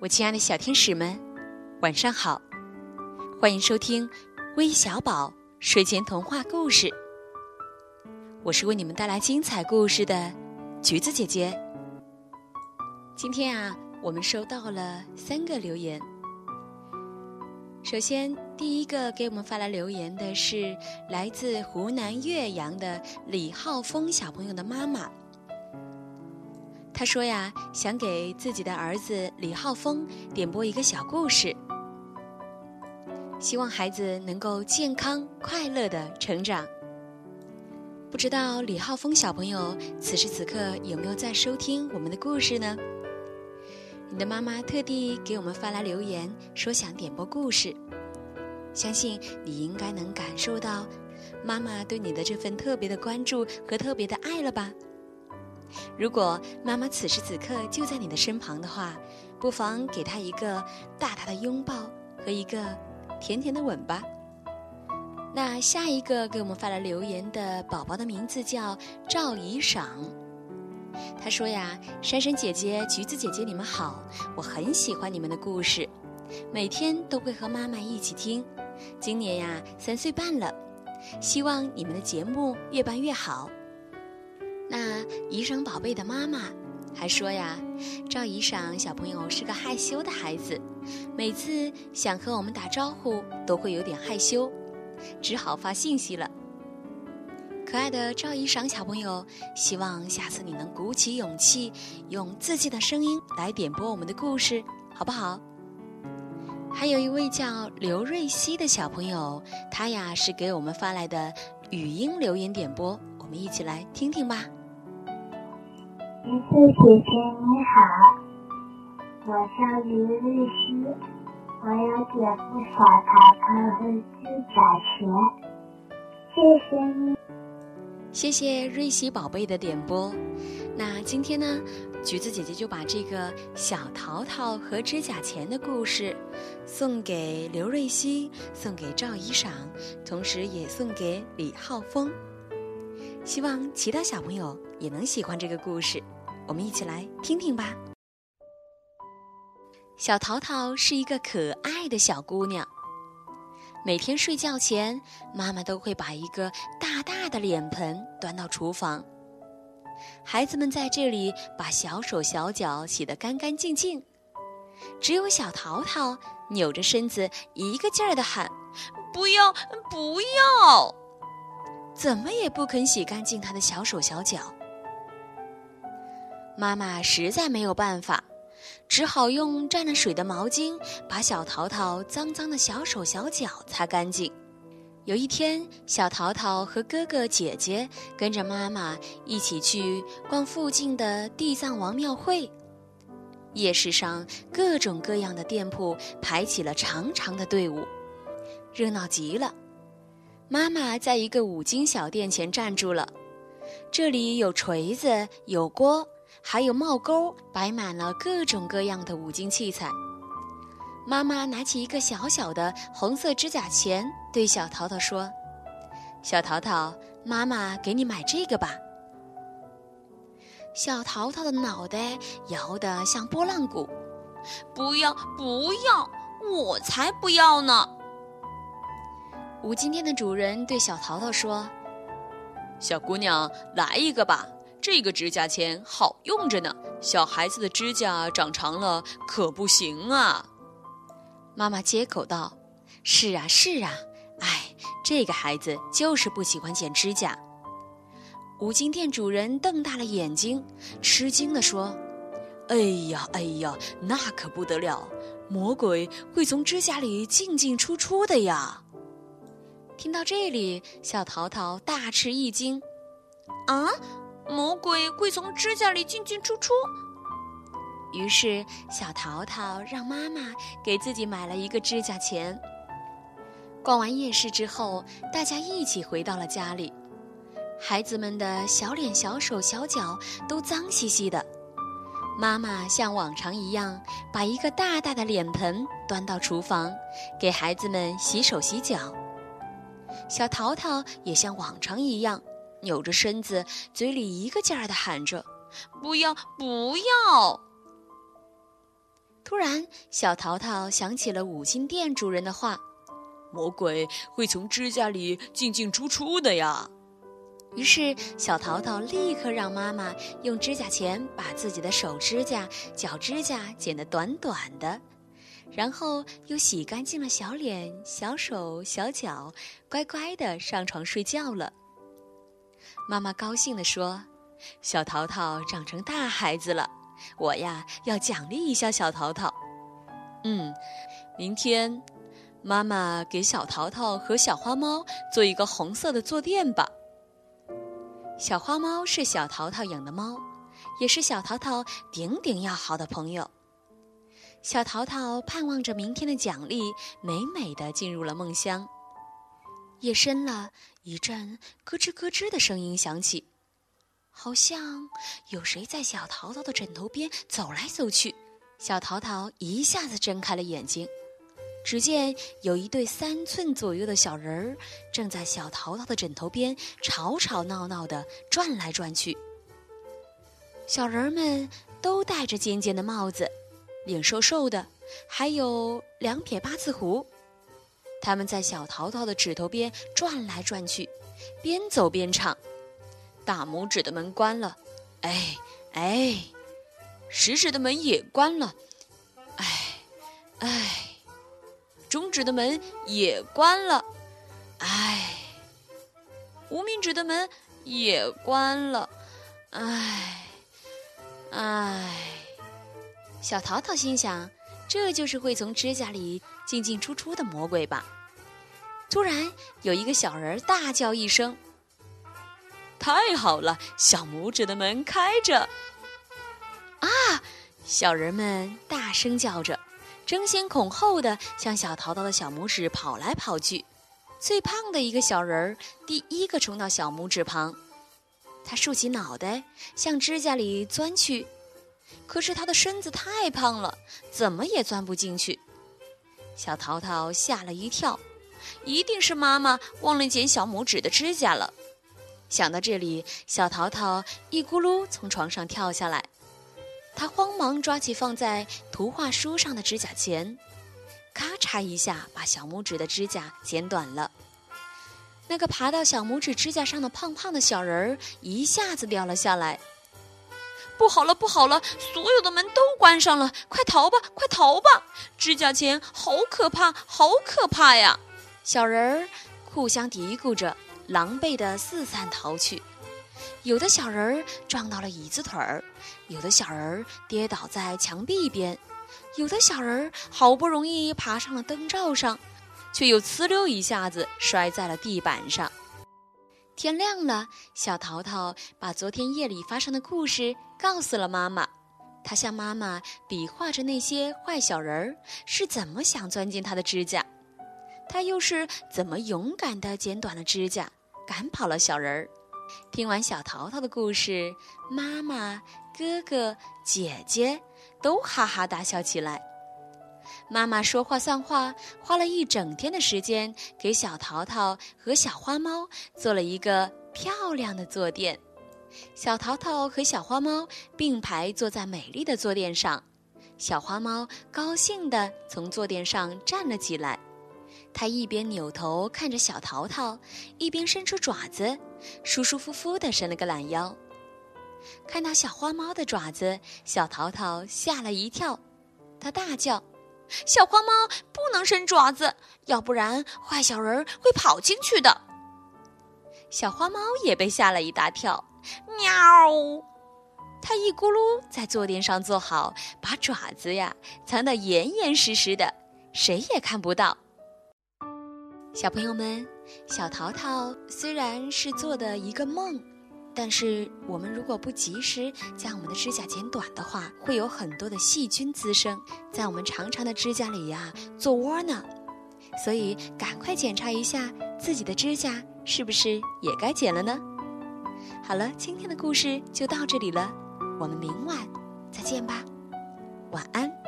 我亲爱的小天使们，晚上好！欢迎收听微小宝睡前童话故事。我是为你们带来精彩故事的橘子姐姐。今天啊，我们收到了三个留言。首先，第一个给我们发来留言的是来自湖南岳阳的李浩峰小朋友的妈妈。他说呀，想给自己的儿子李浩峰点播一个小故事，希望孩子能够健康快乐的成长。不知道李浩峰小朋友此时此刻有没有在收听我们的故事呢？你的妈妈特地给我们发来留言，说想点播故事，相信你应该能感受到妈妈对你的这份特别的关注和特别的爱了吧。如果妈妈此时此刻就在你的身旁的话，不妨给她一个大大的拥抱和一个甜甜的吻吧。那下一个给我们发来留言的宝宝的名字叫赵怡赏，他说呀：“珊珊姐姐、橘子姐姐，你们好，我很喜欢你们的故事，每天都会和妈妈一起听。今年呀三岁半了，希望你们的节目越办越好。”那怡赏宝贝的妈妈还说呀，赵怡赏小朋友是个害羞的孩子，每次想和我们打招呼都会有点害羞，只好发信息了。可爱的赵怡赏小朋友，希望下次你能鼓起勇气，用自己的声音来点播我们的故事，好不好？还有一位叫刘瑞熙的小朋友，他呀是给我们发来的语音留言点播，我们一起来听听吧。橘子姐姐你好，我叫刘瑞熙，我有点播小桃桃和指甲钳，谢谢你。谢谢瑞希宝贝的点播。那今天呢，橘子姐姐就把这个小桃桃和指甲钳的故事送给刘瑞希，送给赵怡赏，同时也送给李浩峰。希望其他小朋友也能喜欢这个故事，我们一起来听听吧。小淘淘是一个可爱的小姑娘，每天睡觉前，妈妈都会把一个大大的脸盆端到厨房，孩子们在这里把小手小脚洗得干干净净，只有小淘淘扭着身子，一个劲儿地喊：“不要，不要！”怎么也不肯洗干净他的小手小脚。妈妈实在没有办法，只好用沾了水的毛巾把小淘淘脏脏的小手小脚擦干净。有一天，小淘淘和哥哥姐姐跟着妈妈一起去逛附近的地藏王庙会。夜市上各种各样的店铺排起了长长的队伍，热闹极了。妈妈在一个五金小店前站住了，这里有锤子，有锅，还有帽钩，摆满了各种各样的五金器材。妈妈拿起一个小小的红色指甲钳，对小淘淘说：“小淘淘，妈妈给你买这个吧。”小淘淘的脑袋摇得像拨浪鼓，“不要，不要，我才不要呢！”五金店的主人对小淘淘说：“小姑娘，来一个吧，这个指甲钳好用着呢。小孩子的指甲长长了可不行啊。”妈妈接口道：“是啊，是啊，哎，这个孩子就是不喜欢剪指甲。”五金店主人瞪大了眼睛，吃惊地说：“哎呀，哎呀，那可不得了，魔鬼会从指甲里进进出出的呀！”听到这里，小淘淘大吃一惊：“啊，魔鬼会从指甲里进进出出？”于是，小淘淘让妈妈给自己买了一个指甲钳。逛完夜市之后，大家一起回到了家里，孩子们的小脸、小手、小脚都脏兮兮的。妈妈像往常一样，把一个大大的脸盆端到厨房，给孩子们洗手洗脚。小淘淘也像往常一样，扭着身子，嘴里一个劲儿地喊着：“不要，不要！”突然，小淘淘想起了五金店主人的话：“魔鬼会从指甲里进进出出的呀。”于是，小淘淘立刻让妈妈用指甲钳把自己的手指甲、脚指甲剪得短短的，然后又洗干净了小脸、小手、小脚，乖乖的上床睡觉了。妈妈高兴地说：“小淘淘长成大孩子了，我呀要奖励一下小淘淘。嗯，明天，妈妈给小淘淘和小花猫做一个红色的坐垫吧。”小花猫是小淘淘养的猫，也是小淘淘顶顶要好的朋友。小淘淘盼望着明天的奖励，美美的进入了梦乡。夜深了，一阵咯吱咯吱的声音响起，好像有谁在小淘淘的枕头边走来走去。小淘淘一下子睁开了眼睛。只见有一对三寸左右的小人儿，正在小淘淘的枕头边吵吵闹闹地转来转去。小人们都戴着尖尖的帽子，脸瘦瘦的，还有两撇八字胡。他们在小淘淘的指头边转来转去，边走边唱：“大拇指的门关了，哎哎；食指的门也关了，哎哎。”中指的门也关了，唉；无名指的门也关了，唉，唉。小淘淘心想：这就是会从指甲里进进出出的魔鬼吧？突然，有一个小人大叫一声：“太好了！小拇指的门开着！”啊！小人们大声叫着。争先恐后的向小淘淘的小拇指跑来跑去，最胖的一个小人儿第一个冲到小拇指旁，他竖起脑袋向指甲里钻去，可是他的身子太胖了，怎么也钻不进去。小淘淘吓了一跳，一定是妈妈忘了剪小拇指的指甲了。想到这里，小淘淘一咕噜从床上跳下来。他慌忙抓起放在图画书上的指甲钳，咔嚓一下把小拇指的指甲剪短了。那个爬到小拇指指甲上的胖胖的小人儿一下子掉了下来。不好了，不好了！所有的门都关上了，快逃吧，快逃吧！指甲钳好可怕，好可怕呀！小人儿互相嘀咕着，狼狈地四散逃去。有的小人儿撞到了椅子腿儿，有的小人儿跌倒在墙壁边，有的小人儿好不容易爬上了灯罩上，却又呲溜一下子摔在了地板上。天亮了，小淘淘把昨天夜里发生的故事告诉了妈妈，他向妈妈比划着那些坏小人儿是怎么想钻进他的指甲，他又是怎么勇敢地剪短了指甲，赶跑了小人儿。听完小淘淘的故事，妈妈、哥哥、姐姐都哈哈大笑起来。妈妈说话算话，花了一整天的时间给小淘淘和小花猫做了一个漂亮的坐垫。小淘淘和小花猫并排坐在美丽的坐垫上，小花猫高兴地从坐垫上站了起来。它一边扭头看着小淘淘，一边伸出爪子，舒舒服服地伸了个懒腰。看到小花猫的爪子，小淘淘吓了一跳，它大叫：“小花猫不能伸爪子，要不然坏小人会跑进去的。”小花猫也被吓了一大跳，喵！它一咕噜在坐垫上坐好，把爪子呀藏得严严实实的，谁也看不到。小朋友们，小淘淘虽然是做的一个梦，但是我们如果不及时将我们的指甲剪短的话，会有很多的细菌滋生在我们长长的指甲里呀做窝呢。所以赶快检查一下自己的指甲是不是也该剪了呢？好了，今天的故事就到这里了，我们明晚再见吧，晚安。